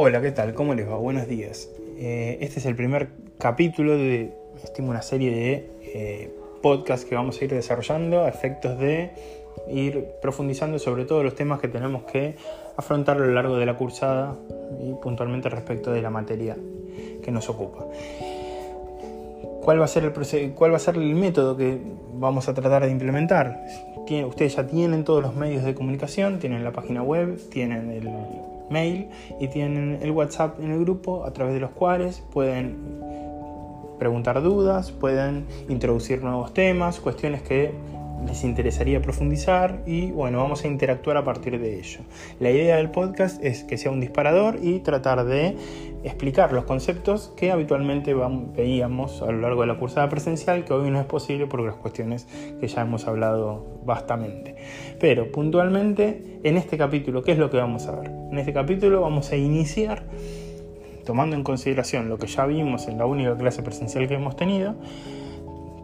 Hola, ¿qué tal? ¿Cómo les va? Buenos días. Eh, este es el primer capítulo de estimo una serie de eh, podcasts que vamos a ir desarrollando a efectos de ir profundizando sobre todos los temas que tenemos que afrontar a lo largo de la cursada y puntualmente respecto de la materia que nos ocupa. ¿Cuál va a ser el, cuál va a ser el método que vamos a tratar de implementar? ustedes ya tienen todos los medios de comunicación, tienen la página web, tienen el mail y tienen el WhatsApp en el grupo a través de los cuales pueden preguntar dudas, pueden introducir nuevos temas, cuestiones que les interesaría profundizar y bueno, vamos a interactuar a partir de ello. La idea del podcast es que sea un disparador y tratar de explicar los conceptos que habitualmente veíamos a lo largo de la cursada presencial, que hoy no es posible por las cuestiones que ya hemos hablado bastante. Pero puntualmente, en este capítulo, ¿qué es lo que vamos a ver? En este capítulo vamos a iniciar tomando en consideración lo que ya vimos en la única clase presencial que hemos tenido,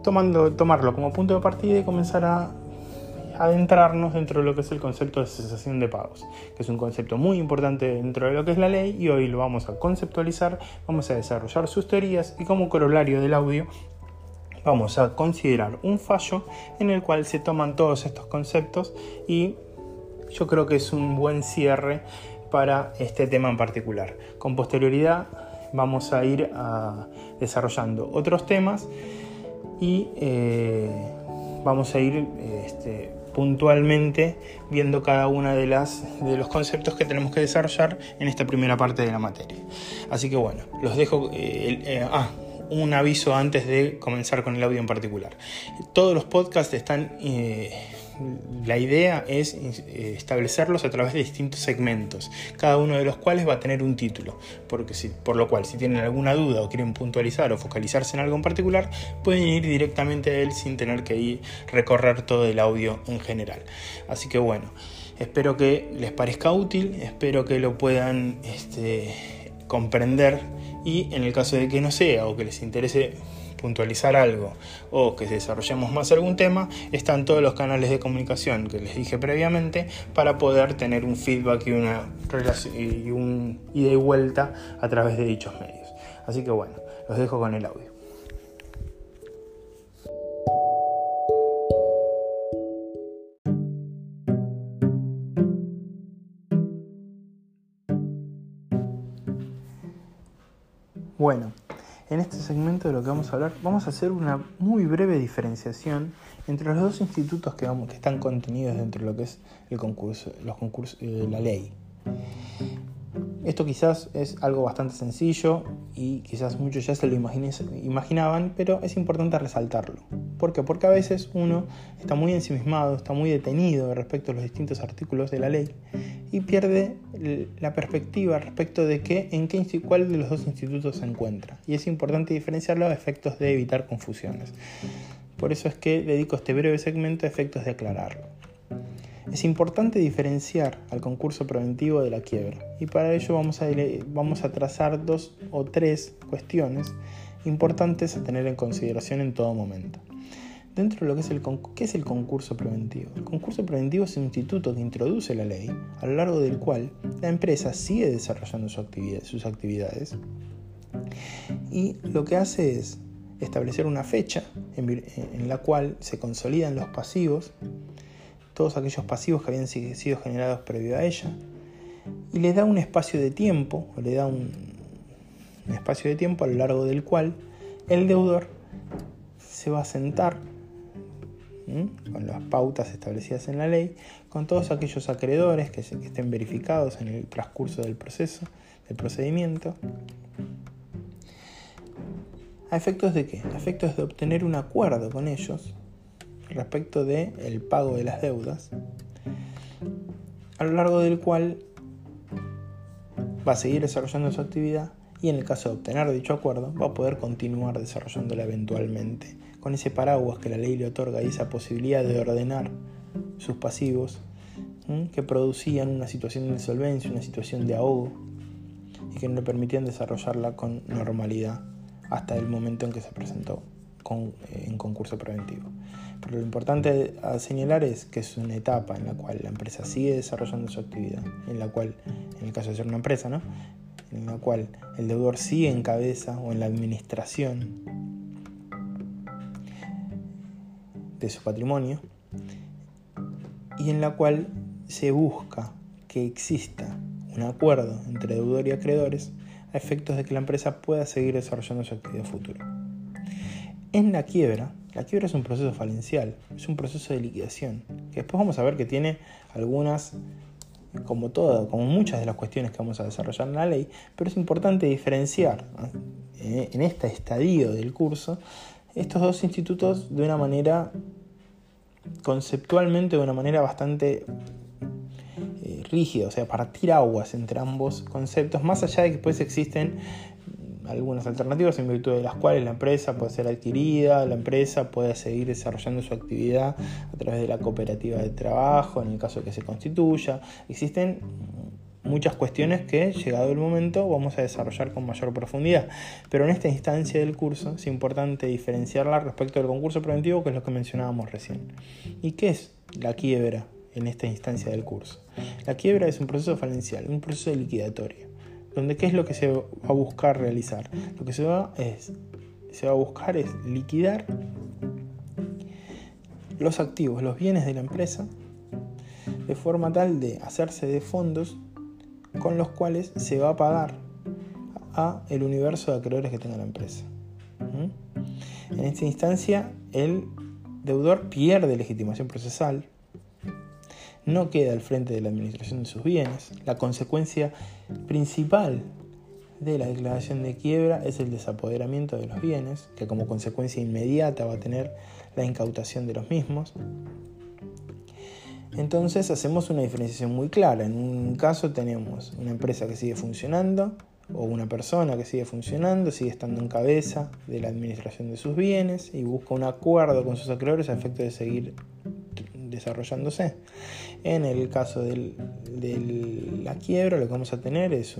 tomando, tomarlo como punto de partida y comenzar a adentrarnos dentro de lo que es el concepto de cesación de pagos, que es un concepto muy importante dentro de lo que es la ley y hoy lo vamos a conceptualizar, vamos a desarrollar sus teorías y como corolario del audio vamos a considerar un fallo en el cual se toman todos estos conceptos y yo creo que es un buen cierre para este tema en particular. Con posterioridad vamos a ir ah, desarrollando otros temas y eh, vamos a ir este, puntualmente viendo cada uno de, las, de los conceptos que tenemos que desarrollar en esta primera parte de la materia. Así que bueno, los dejo... Eh, eh, ah, un aviso antes de comenzar con el audio en particular. Todos los podcasts están la idea es eh, establecerlos a través de distintos segmentos, cada uno de los cuales va a tener un título, por lo cual si tienen alguna duda o quieren puntualizar o focalizarse en algo en particular, pueden ir directamente a él sin tener que ir recorrer todo el audio en general. Así que bueno, espero que les parezca útil, espero que lo puedan este, comprender y en el caso de que no sea o que les interese puntualizar algo o que desarrollemos más algún tema, están todos los canales de comunicación que les dije previamente para poder tener un feedback y una y un ida y vuelta a través de dichos medios. Así que bueno, los dejo con el audio. Bueno, en este segmento de lo que vamos a hablar, vamos a hacer una muy breve diferenciación entre los dos institutos que, están contenidos dentro de lo que es el concurso, los concursos, eh, la ley. Esto quizás es algo bastante sencillo y quizás muchos ya se lo imaginaban, pero es importante resaltarlo. ¿Por qué? Porque a veces uno está muy ensimismado, está muy detenido respecto a los distintos artículos de la ley y pierde la perspectiva respecto de qué, en qué, cuál de los dos institutos se encuentra. Y es importante diferenciarlo a efectos de evitar confusiones. Por eso es que dedico este breve segmento a efectos de aclararlo. Es importante diferenciar al concurso preventivo de la quiebra y para ello vamos a, trazar dos o tres cuestiones importantes a tener en consideración en todo momento. Dentro de lo que es el, ¿qué es el concurso preventivo? El concurso preventivo es un instituto que introduce la ley a lo largo del cual la empresa sigue desarrollando sus actividades y lo que hace es establecer una fecha en la cual se consolidan los pasivos todos aquellos pasivos que habían sido generados previo a ella, y le da un espacio de tiempo, o le da un, espacio de tiempo a lo largo del cual el deudor se va a sentar con las pautas establecidas en la ley, con todos aquellos acreedores que, que estén verificados en el transcurso del proceso, del procedimiento. ¿A efectos de qué? A efectos de obtener un acuerdo con ellos respecto del el pago de las deudas, a lo largo del cual va a seguir desarrollando su actividad y en el caso de obtener dicho acuerdo va a poder continuar desarrollándola eventualmente con ese paraguas que la ley le otorga y esa posibilidad de ordenar sus pasivos que producían una situación de insolvencia, una situación de ahogo y que no le permitían desarrollarla con normalidad hasta el momento en que se presentó eh, en concurso preventivo. Pero lo importante a señalar es que es una etapa en la cual la empresa sigue desarrollando su actividad, en la cual, en el caso de ser una empresa, ¿no? en la cual el deudor sigue en cabeza o en la administración de su patrimonio y en la cual se busca que exista un acuerdo entre deudor y acreedores a efectos de que la empresa pueda seguir desarrollando su actividad futura. En la quiebra, la quiebra es un proceso falencial, es un proceso de liquidación, que después vamos a ver que tiene algunas, como todo, como muchas de las cuestiones que vamos a desarrollar en la ley, pero es importante diferenciar en este estadio del curso estos dos institutos de una manera conceptualmente de una manera bastante eh, rígida, o sea, partir aguas entre ambos conceptos, más allá de que pues existen algunas alternativas en virtud de las cuales la empresa puede ser adquirida, la empresa puede seguir desarrollando su actividad a través de la cooperativa de trabajo, en el caso de que se constituya. Existen muchas cuestiones que, llegado el momento, vamos a desarrollar con mayor profundidad. Pero en esta instancia del curso es importante diferenciarla respecto del concurso preventivo, que es lo que mencionábamos recién. ¿Y qué es la quiebra en esta instancia del curso? La quiebra es un proceso falencial, un proceso liquidatorio, donde qué es lo que se va a buscar realizar. Lo que se va, es, se va a buscar es liquidar los activos, los bienes de la empresa, de forma tal de hacerse de fondos con los cuales se va a pagar a el universo de acreedores que tenga la empresa. ¿Mm? En esta instancia, el deudor pierde legitimación procesal, no queda al frente de la administración de sus bienes. La consecuencia principal de la declaración de quiebra es el desapoderamiento de los bienes, que como consecuencia inmediata va a tener la incautación de los mismos. Entonces hacemos una diferenciación muy clara. En un caso tenemos una empresa que sigue funcionando o una persona que sigue funcionando, sigue estando en cabeza de la administración de sus bienes y busca un acuerdo con sus acreedores a efecto de seguir desarrollándose. En el caso de la quiebra lo que vamos a tener es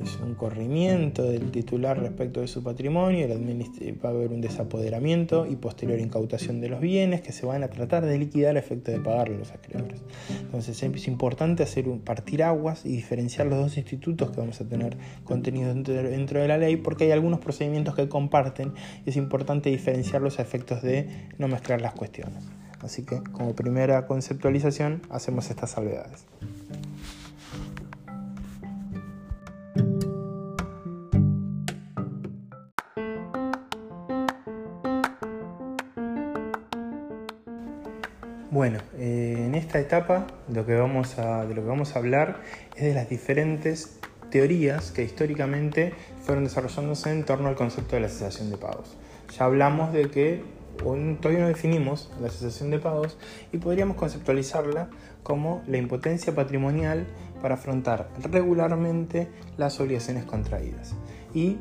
es un corrimiento del titular respecto de su patrimonio, va a haber un desapoderamiento y posterior incautación de los bienes que se van a tratar de liquidar a efecto de pagarle los acreedores. Entonces es importante hacer un, partir aguas y diferenciar los dos institutos que vamos a tener contenidos dentro de la ley porque hay algunos procedimientos que comparten y es importante diferenciarlos a efectos de no mezclar las cuestiones. Así que como primera conceptualización hacemos estas salvedades. Bueno, eh, en esta etapa lo que vamos a, de lo que vamos a hablar es de las diferentes teorías que históricamente fueron desarrollándose en torno al concepto de la cesación de pagos. Ya hablamos de que todavía no definimos la cesación de pagos y podríamos conceptualizarla como la impotencia patrimonial para afrontar regularmente las obligaciones contraídas. Y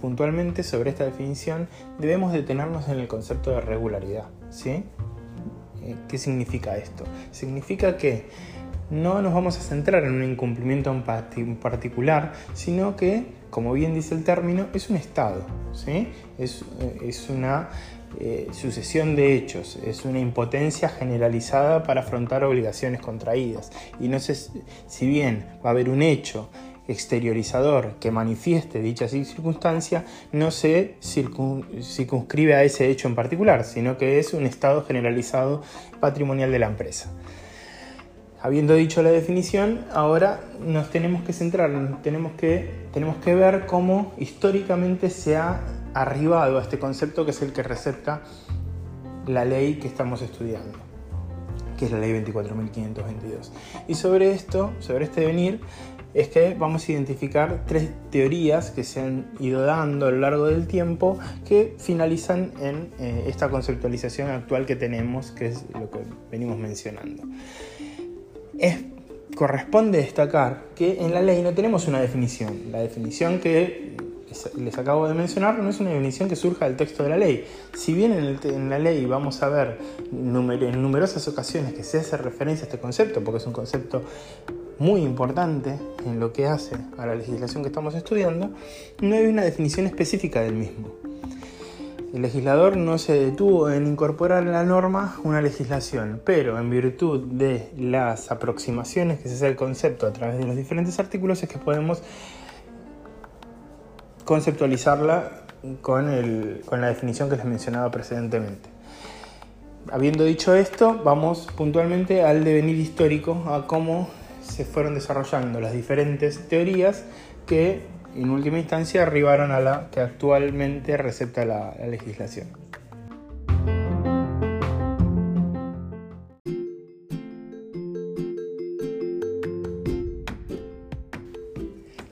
puntualmente sobre esta definición debemos detenernos en el concepto de regularidad. ¿sí? Eh, ¿Qué significa esto? Significa que no nos vamos a centrar en un incumplimiento en particular, sino que, como bien dice el término, es un estado, ¿sí? es, eh, una eh, sucesión de hechos, es una impotencia generalizada para afrontar obligaciones contraídas. Y no sé si bien va a haber un hecho exteriorizador que manifieste dicha circunstancia no se circunscribe a ese hecho en particular, sino que es un estado generalizado patrimonial de la empresa. Habiendo dicho la definición, ahora nos tenemos que centrar, tenemos que, tenemos que ver cómo históricamente se ha arribado a este concepto que es el que recepta la ley que estamos estudiando, que es la ley 24.522. Y sobre esto, sobre este venir, es que vamos a identificar tres teorías que se han ido dando a lo largo del tiempo que finalizan en eh, esta conceptualización actual que tenemos, que es lo que venimos mencionando. Es, corresponde destacar que en la ley no tenemos una definición. La definición que les acabo de mencionar no es una definición que surja del texto de la ley. Si bien en, la ley vamos a ver en numerosas ocasiones que se hace referencia a este concepto, porque es un concepto muy importante en lo que hace a la legislación que estamos estudiando, no hay una definición específica del mismo. El legislador no se detuvo en incorporar en la norma una legislación, pero en virtud de las aproximaciones que se hace al concepto a través de los diferentes artículos es que podemos conceptualizarla con, el, con la definición que les mencionaba precedentemente. Habiendo dicho esto, vamos puntualmente al devenir histórico, a cómo se fueron desarrollando las diferentes teorías que en última instancia arribaron a la que actualmente receta la, la legislación.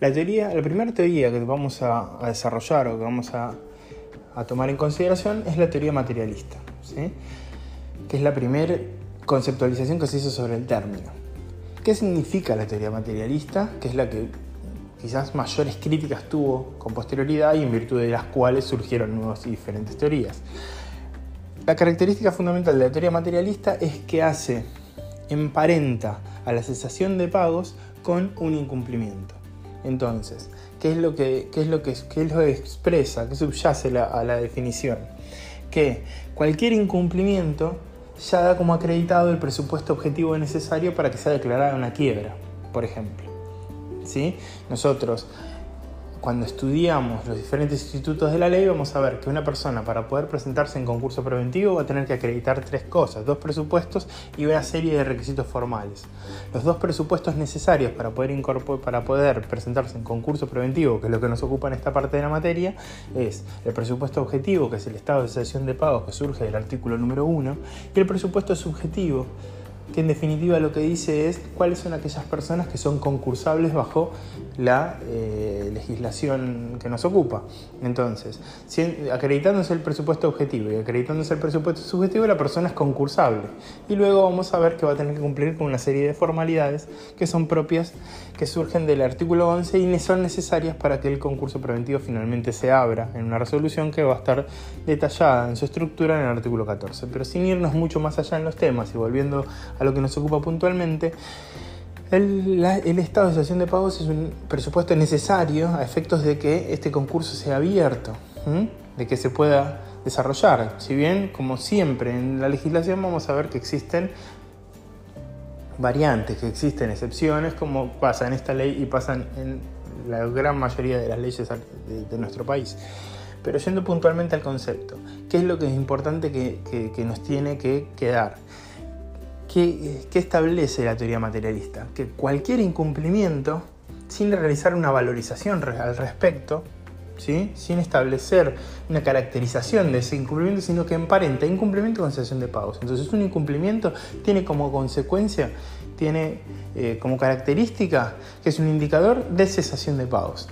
La, teoría, la primera teoría que vamos a, desarrollar o que vamos a, tomar en consideración es la teoría materialista, que es la primera conceptualización que se hizo sobre el término. ¿Qué significa la teoría materialista? Que es la que quizás mayores críticas tuvo con posterioridad y en virtud de las cuales surgieron nuevas y diferentes teorías. La característica fundamental de la teoría materialista es que hace, emparenta a la cesación de pagos con un incumplimiento. Entonces, ¿qué es lo que, es lo que, es lo expresa, qué subyace a la definición? Que cualquier incumplimiento ya da como acreditado el presupuesto objetivo necesario para que sea declarada una quiebra, por ejemplo. ¿Sí? Nosotros cuando estudiamos los diferentes institutos de la ley vamos a ver que una persona para poder presentarse en concurso preventivo va a tener que acreditar tres cosas, dos presupuestos y una serie de requisitos formales. Los dos presupuestos necesarios para poder, presentarse en concurso preventivo, que es lo que nos ocupa en esta parte de la materia, es el presupuesto objetivo, que es el estado de sesión de pagos que surge del artículo número 1, y el presupuesto subjetivo, que en definitiva lo que dice es cuáles son aquellas personas que son concursables bajo la eh, legislación que nos ocupa. Entonces, acreditándose el presupuesto objetivo y acreditándose el presupuesto subjetivo, la persona es concursable. Y luego vamos a ver que va a tener que cumplir con una serie de formalidades que son propias, que surgen del artículo 11 y son necesarias para que el concurso preventivo finalmente se abra en una resolución que va a estar detallada en su estructura en el artículo 14. Pero sin irnos mucho más allá en los temas y volviendo a lo que nos ocupa puntualmente, el, estado de situación de pagos es un presupuesto necesario a efectos de que este concurso sea abierto, de que se pueda desarrollar. Si bien, como siempre en la legislación, vamos a ver que existen variantes, que existen excepciones, como pasa en esta ley y pasan en la gran mayoría de las leyes de, nuestro país. Pero yendo puntualmente al concepto, ¿qué es lo que es importante que nos tiene que quedar? ¿Qué, establece la teoría materialista? Que cualquier incumplimiento, sin realizar una valorización al respecto, ¿sí? sin establecer una caracterización de ese incumplimiento, sino que emparenta incumplimiento con cesación de pagos. Entonces un incumplimiento tiene como consecuencia, tiene eh, como característica que es un indicador de cesación de pagos.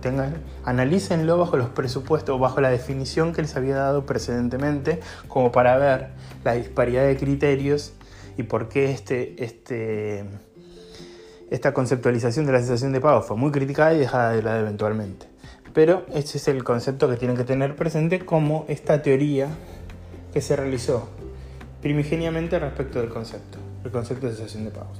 Tengan, analícenlo bajo los presupuestos, bajo la definición que les había dado precedentemente, como para ver la disparidad de criterios y por qué este, este, esta conceptualización de la sensación de pago fue muy criticada y dejada de lado eventualmente. Pero este es el concepto que tienen que tener presente como esta teoría que se realizó primigeniamente respecto del concepto, el concepto de sensación de pagos.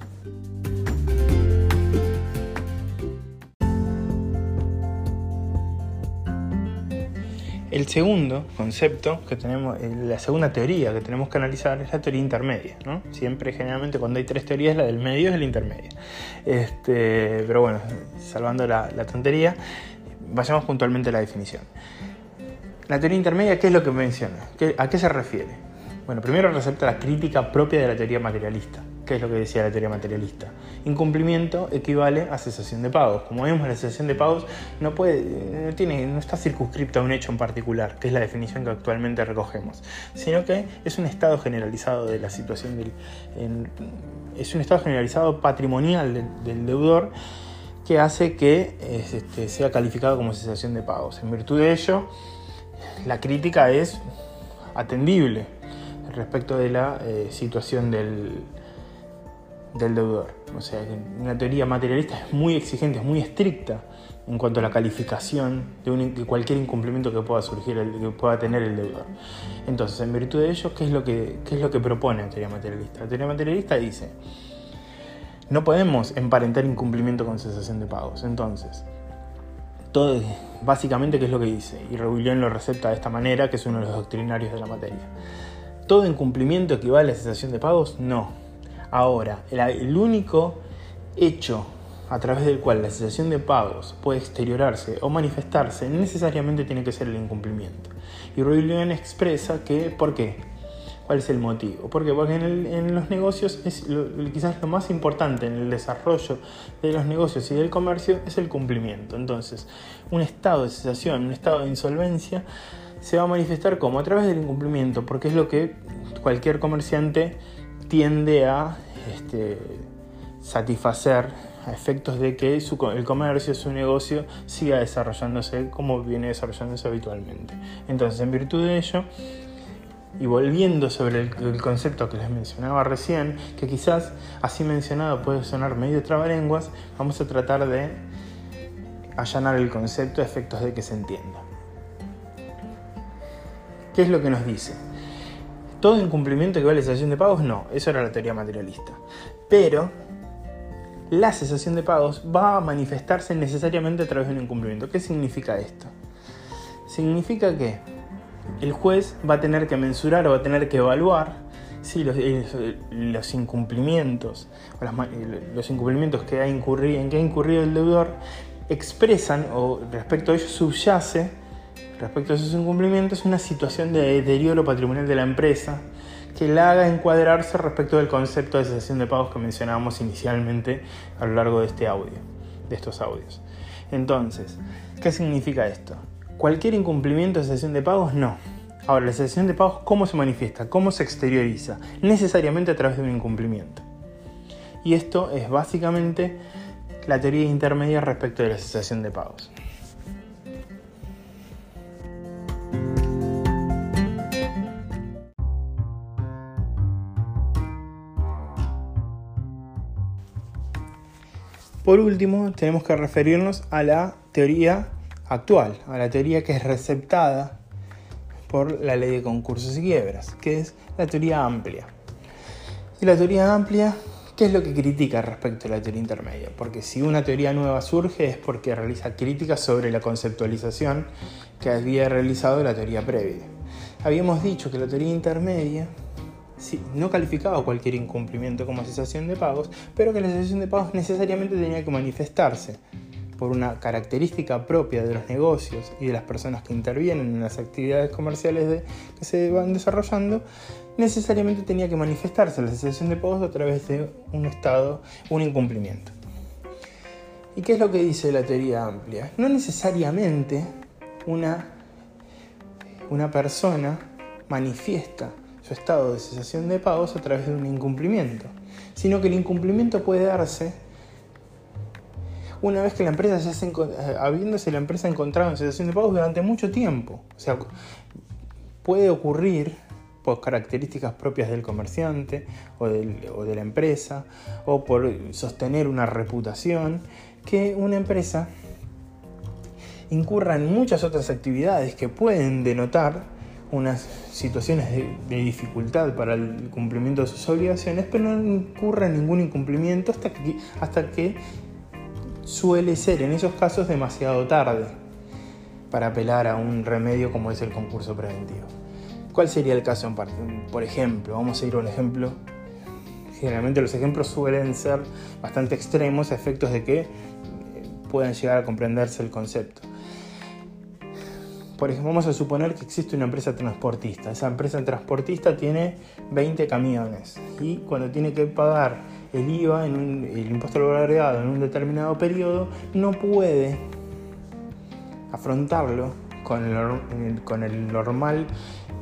El segundo concepto que tenemos, eh, la segunda teoría que tenemos que analizar es la teoría intermedia. ¿no? Siempre, generalmente, cuando hay tres teorías, la del medio es la intermedia. Este, pero bueno, salvando la, tontería, vayamos puntualmente a la definición. La teoría intermedia, ¿qué es lo que menciona? ¿A qué se refiere? Bueno, primero resalta la crítica propia de la teoría materialista. ¿Qué es lo que decía la teoría materialista? Incumplimiento equivale a cesación de pagos. Como vemos, la cesación de pagos no, tiene, no está circunscripta a un hecho en particular, que es la definición que actualmente recogemos, sino que es un estado generalizado de la situación del. es un estado generalizado patrimonial del, deudor que hace que este, sea calificado como cesación de pagos. En virtud de ello, la crítica es atendible respecto de la eh, situación del, del deudor. O sea, una teoría materialista es muy exigente, es muy estricta en cuanto a la calificación de, cualquier incumplimiento que pueda surgir, que pueda tener el deudor. Entonces, en virtud de ello, ¿qué es lo que, qué es lo que propone la teoría materialista? La teoría materialista dice, no podemos emparentar incumplimiento con cesación de pagos. Entonces, todo, básicamente, ¿qué es lo que dice? Y Rebulión lo receta de esta manera, que es uno de los doctrinarios de la materia. ¿Todo incumplimiento equivale a cesación de pagos? No Ahora, el, único hecho a través del cual la cesación de pagos puede exteriorarse o manifestarse necesariamente tiene que ser el incumplimiento. Y Ruy expresa que, ¿por qué? ¿Cuál es el motivo? Porque en, los negocios es quizás lo más importante en el desarrollo de los negocios y del comercio es el cumplimiento. Entonces, un estado de cesación, un estado de insolvencia se va a manifestar como a través del incumplimiento, porque es lo que cualquier comerciante tiende a este, satisfacer a efectos de que el comercio, su negocio siga desarrollándose como viene desarrollándose habitualmente. Entonces, en virtud de ello, y volviendo sobre el, concepto que les mencionaba recién, que quizás así mencionado puede sonar medio trabalenguas, vamos a tratar de allanar el concepto a efectos de que se entienda. ¿Qué es lo que nos dice? Todo incumplimiento que vale cesación de pagos, no, eso era la teoría materialista. Pero la cesación de pagos va a manifestarse necesariamente a través de un incumplimiento. ¿Qué significa esto? Significa que el juez va a tener que mensurar o va a tener que evaluar si los, eh, incumplimientos los incumplimientos que ha incurrido, en que ha incurrido el deudor expresan o respecto a ellos subyace respecto a esos incumplimientos una situación de deterioro patrimonial de la empresa que la haga encuadrarse respecto del concepto de cesación de pagos que mencionábamos inicialmente a lo largo de este audio, de estos audios. Entonces, ¿qué significa esto? Cualquier incumplimiento de cesión de pagos, no. Ahora, la cesión de pagos, ¿cómo se manifiesta? ¿Cómo se exterioriza? Necesariamente a través de un incumplimiento. Y esto es básicamente la teoría intermedia respecto de la cesación de pagos. Por último, tenemos que referirnos a la teoría actual, a la teoría que es receptada por la ley de concursos y quiebras, que es la teoría amplia. Y la teoría amplia, ¿qué es lo que critica respecto a la teoría intermedia? Porque si una teoría nueva surge es porque realiza críticas sobre la conceptualización que había realizado la teoría previa. Habíamos dicho que la teoría intermedia no calificaba cualquier incumplimiento como cesación de pagos, pero que la cesación de pagos necesariamente tenía que manifestarse por una característica propia de los negocios y de las personas que intervienen en las actividades comerciales que se van desarrollando, necesariamente tenía que manifestarse la cesación de pagos a través de un estado, un incumplimiento. ¿Y qué es lo que dice la teoría amplia? No necesariamente una, una persona manifiesta estado de cesación de pagos a través de un incumplimiento, sino que el incumplimiento puede darse una vez que la empresa ya se eh, habiéndose la empresa encontrado en situación de pagos durante mucho tiempo. O sea, puede ocurrir por características propias del comerciante o, o de la empresa o por sostener una reputación que una empresa incurra en muchas otras actividades que pueden denotar unas situaciones de, dificultad para el cumplimiento de sus obligaciones, pero no incurra ningún incumplimiento hasta que, hasta que suele ser en esos casos demasiado tarde para apelar a un remedio como es el concurso preventivo. ¿Cuál sería el caso en parte? Por ejemplo, vamos a ir a un ejemplo. Generalmente los ejemplos suelen ser bastante extremos a efectos de que puedan llegar a comprenderse el concepto. Por ejemplo, vamos a suponer que existe una empresa transportista. Esa empresa transportista tiene 20 camiones y cuando tiene que pagar el IVA, en el impuesto al valor agregado en un determinado periodo, no puede afrontarlo con el, con el normal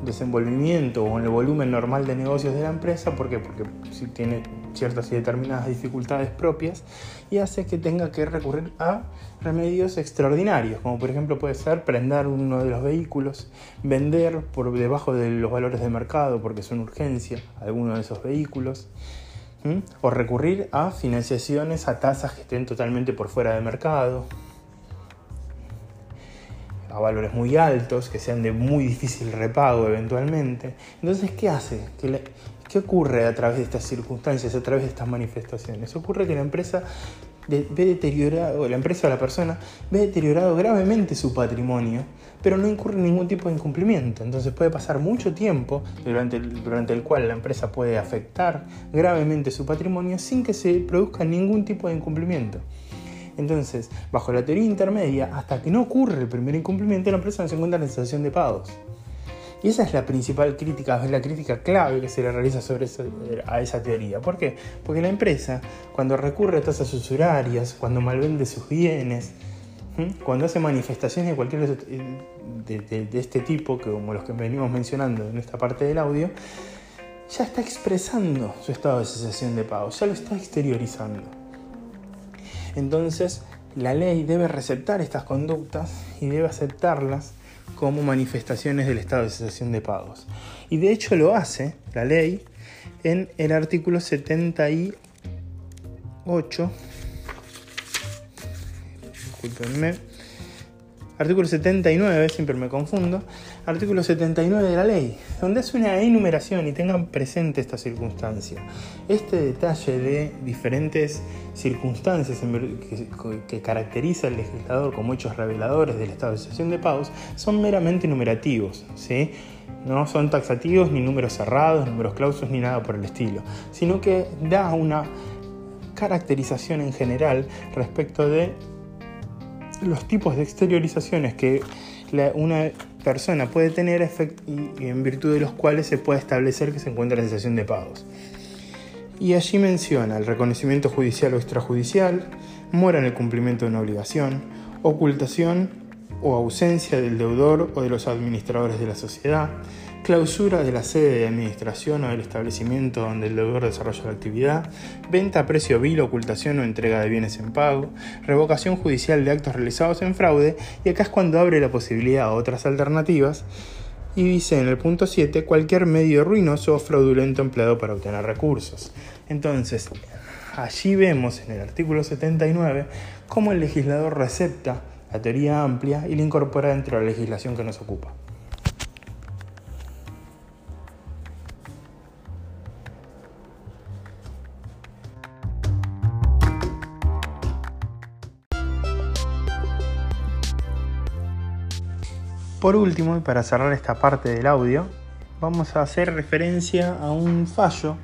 desenvolvimiento o el volumen normal de negocios de la empresa. ¿Por qué? Porque si tiene ciertas y determinadas dificultades propias y hace que tenga que recurrir a remedios extraordinarios, como por ejemplo puede ser prender uno de los vehículos, vender por debajo de los valores de mercado porque es una urgencia alguno de esos vehículos, o recurrir a financiaciones a tasas que estén totalmente por fuera de mercado, a valores muy altos, que sean de muy difícil repago eventualmente. Entonces, ¿qué hace? ¿Qué, ¿Qué ocurre a través de estas circunstancias, a través de estas manifestaciones? Ocurre que la empresa ve deteriorado, la empresa o la persona ve deteriorado gravemente su patrimonio, pero no incurre ningún tipo de incumplimiento. Entonces puede pasar mucho tiempo durante el, durante el cual la empresa puede afectar gravemente su patrimonio sin que se produzca ningún tipo de incumplimiento. Entonces, bajo la teoría intermedia, hasta que no ocurre el primer incumplimiento, la empresa no se encuentra en la situación de pagos. Y esa es la principal crítica, es la crítica clave que se le realiza sobre a esa teoría. ¿Por qué? Porque la empresa, cuando recurre a tasas usurarias, cuando malvende sus bienes, cuando hace manifestaciones de cualquier de, este tipo, como los que venimos mencionando en esta parte del audio, ya está expresando su estado de cesación de pago, ya lo está exteriorizando. Entonces, la ley debe receptar estas conductas y debe aceptarlas como manifestaciones del estado de cesación de pagos. Y de hecho lo hace la ley en el artículo 78. Disculpenme. Artículo 79, siempre me confundo. Artículo 79 de la ley, donde hace una enumeración y tengan presente esta circunstancia. Este detalle de diferentes circunstancias que caracteriza al legislador como hechos reveladores de sesión de pagos son meramente numerativos. ¿sí? No son taxativos ni números cerrados, números clausos ni nada por el estilo, sino que da una caracterización en general respecto de los tipos de exteriorizaciones que una persona puede tener y en virtud de los cuales se puede establecer que se encuentra en sesión de pagos. Y allí menciona el reconocimiento judicial o extrajudicial, mora en el cumplimiento de una obligación, ocultación o ausencia del deudor o de los administradores de la sociedad, clausura de la sede de administración o del establecimiento donde el deudor desarrolla la actividad, venta a precio vil, ocultación o entrega de bienes en pago, revocación judicial de actos realizados en fraude, y acá es cuando abre la posibilidad a otras alternativas, y dice en el punto 7 cualquier medio ruinoso o fraudulento empleado para obtener recursos. Entonces, allí vemos en el artículo 79 cómo el legislador recepta la teoría amplia y la incorpora dentro de la legislación que nos ocupa. Por último, y para cerrar esta parte del audio, vamos a hacer referencia a un fallo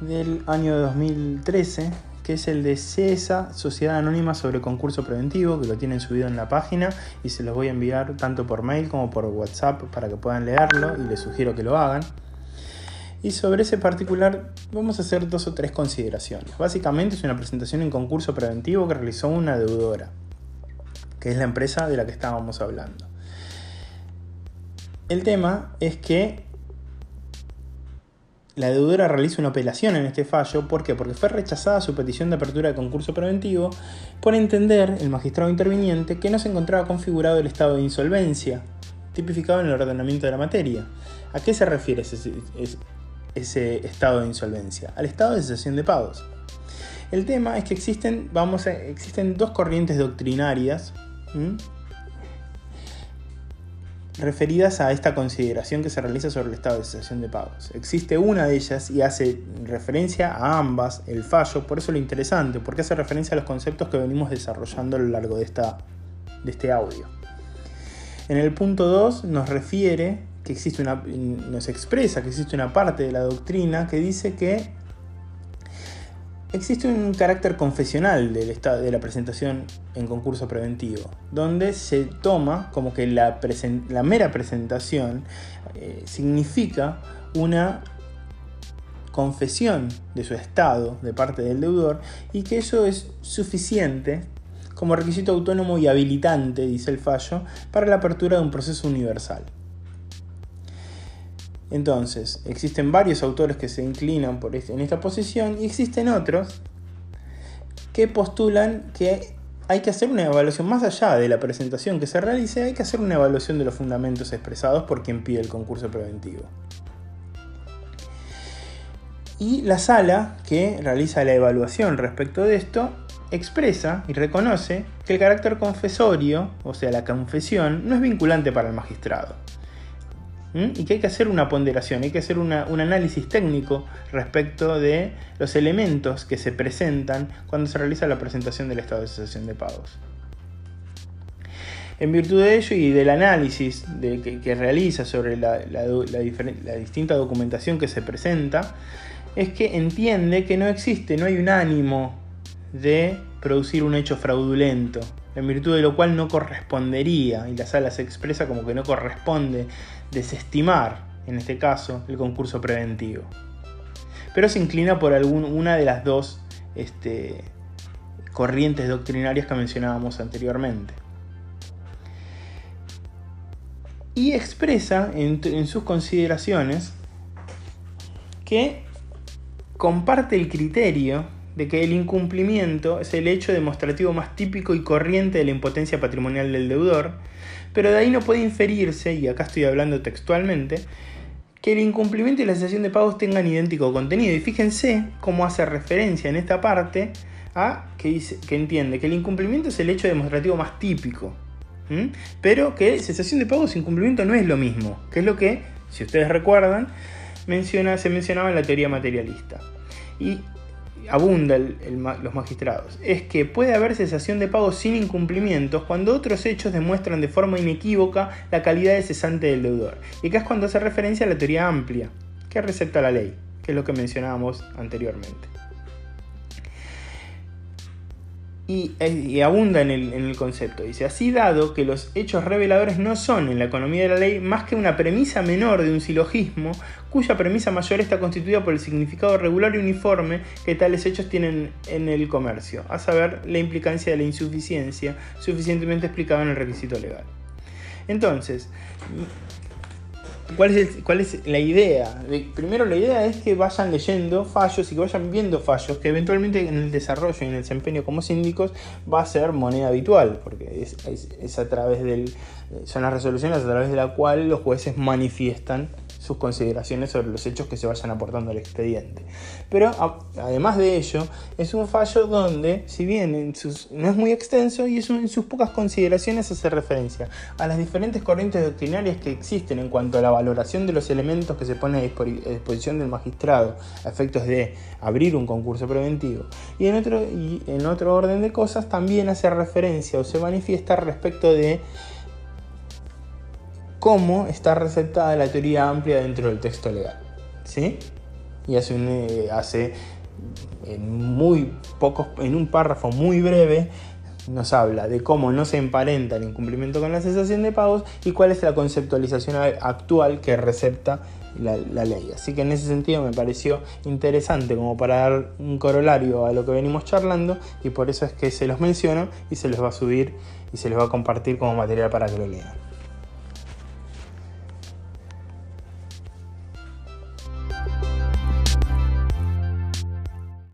del año 2013, que es el de CESA, Sociedad Anónima sobre Concurso Preventivo, que lo tienen subido en la página y se los voy a enviar tanto por mail como por WhatsApp para que puedan leerlo y les sugiero que lo hagan. Y sobre ese particular vamos a hacer dos o tres consideraciones. Básicamente es una presentación en concurso preventivo que realizó una deudora, que es la empresa de la que estábamos hablando. El tema es que la deudora realiza una apelación en este fallo. ¿Por qué? Porque fue rechazada su petición de apertura de concurso preventivo por entender el magistrado interviniente que no se encontraba configurado el estado de insolvencia, tipificado en el ordenamiento de la materia. ¿A qué se refiere ese, estado de insolvencia? Al estado de cesación de pagos. El tema es que existen, vamos existen dos corrientes doctrinarias referidas a esta consideración que se realiza sobre el estado de cesación de pagos. Existe una de ellas y hace referencia a ambas, el fallo, por eso lo interesante, porque hace referencia a los conceptos que venimos desarrollando a lo largo de, esta, de este audio. En el punto 2 nos refiere que existe una, nos expresa que existe una parte de la doctrina que dice que existe un carácter confesional de la presentación en concurso preventivo, donde se toma como que la, la mera presentación eh, significa una confesión de su estado de parte del deudor y que eso es suficiente como requisito autónomo y habilitante, dice el fallo, para la apertura de un proceso universal. Entonces, existen varios autores que se inclinan por este, en esta posición y existen otros que postulan que hay que hacer una evaluación más allá de la presentación que se realice, hay que hacer una evaluación de los fundamentos expresados por quien pide el concurso preventivo. Y la sala que realiza la evaluación respecto de esto expresa y reconoce que el carácter confesorio, o sea, la confesión, no es vinculante para el magistrado y que hay que hacer una ponderación, hay que hacer un análisis técnico respecto de los elementos que se presentan cuando se realiza la presentación del estado de cesación de pagos. En virtud de ello y del análisis que, realiza sobre la, distinta documentación que se presenta, es que entiende que no existe, no hay un ánimo de producir un hecho fraudulento, en virtud de lo cual no correspondería, y la sala se expresa como que no corresponde desestimar, en este caso, el concurso preventivo. Pero se inclina por una de las dos este, corrientes doctrinarias que mencionábamos anteriormente. Y expresa en sus consideraciones que comparte el criterio de que el incumplimiento es el hecho demostrativo más típico y corriente de la impotencia patrimonial del deudor, pero de ahí no puede inferirse, y acá estoy hablando textualmente, que el incumplimiento y la cesación de pagos tengan idéntico contenido. Y fíjense cómo hace referencia en esta parte a que, dice, que entiende que el incumplimiento es el hecho demostrativo más típico, pero que cesación de pagos e incumplimiento no es lo mismo, que es lo que, si ustedes recuerdan, menciona, se mencionaba en la teoría materialista. Y abunda los magistrados, es que puede haber cesación de pagos sin incumplimientos cuando otros hechos demuestran de forma inequívoca la calidad de cesante del deudor. Y acá es cuando hace referencia a la teoría amplia, que recepta la ley, que es lo que mencionábamos anteriormente. Eh, y, abunda en el, concepto. Dice, así dado que los hechos reveladores no son en la economía de la ley más que una premisa menor de un silogismo, cuya premisa mayor está constituida por el significado regular y uniforme que tales hechos tienen en el comercio, a saber, la implicancia de la insuficiencia suficientemente explicada en el requisito legal. Entonces, ¿Cuál es, ¿Cuál es, la idea? Primero la idea es que vayan leyendo fallos y que vayan viendo fallos que eventualmente en el desarrollo y en el desempeño como síndicos va a ser moneda habitual, porque es, es a través del, son las resoluciones a través de la cual los jueces manifiestan sus consideraciones sobre los hechos que se vayan aportando al expediente. Pero además de ello, es un fallo donde, si bien no es muy extenso y en sus pocas consideraciones hace referencia a las diferentes corrientes doctrinarias que existen en cuanto a la valoración de los elementos que se pone a disposición del magistrado a efectos de abrir un concurso preventivo. Y en otro, y en otro orden de cosas también hace referencia o se manifiesta respecto de cómo está receptada la teoría amplia dentro del texto legal. ¿sí? Y hace, un, eh, hace en, muy pocos, en un párrafo muy breve nos habla de cómo no se emparenta el incumplimiento con la cesación de pagos y cuál es la conceptualización actual que recepta la, la, ley. Así que en ese sentido me pareció interesante como para dar un corolario a lo que venimos charlando y por eso es que se los menciono y se los va a subir y se les va a compartir como material para que lo lean.